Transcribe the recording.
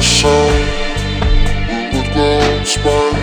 soul, we would grow spine.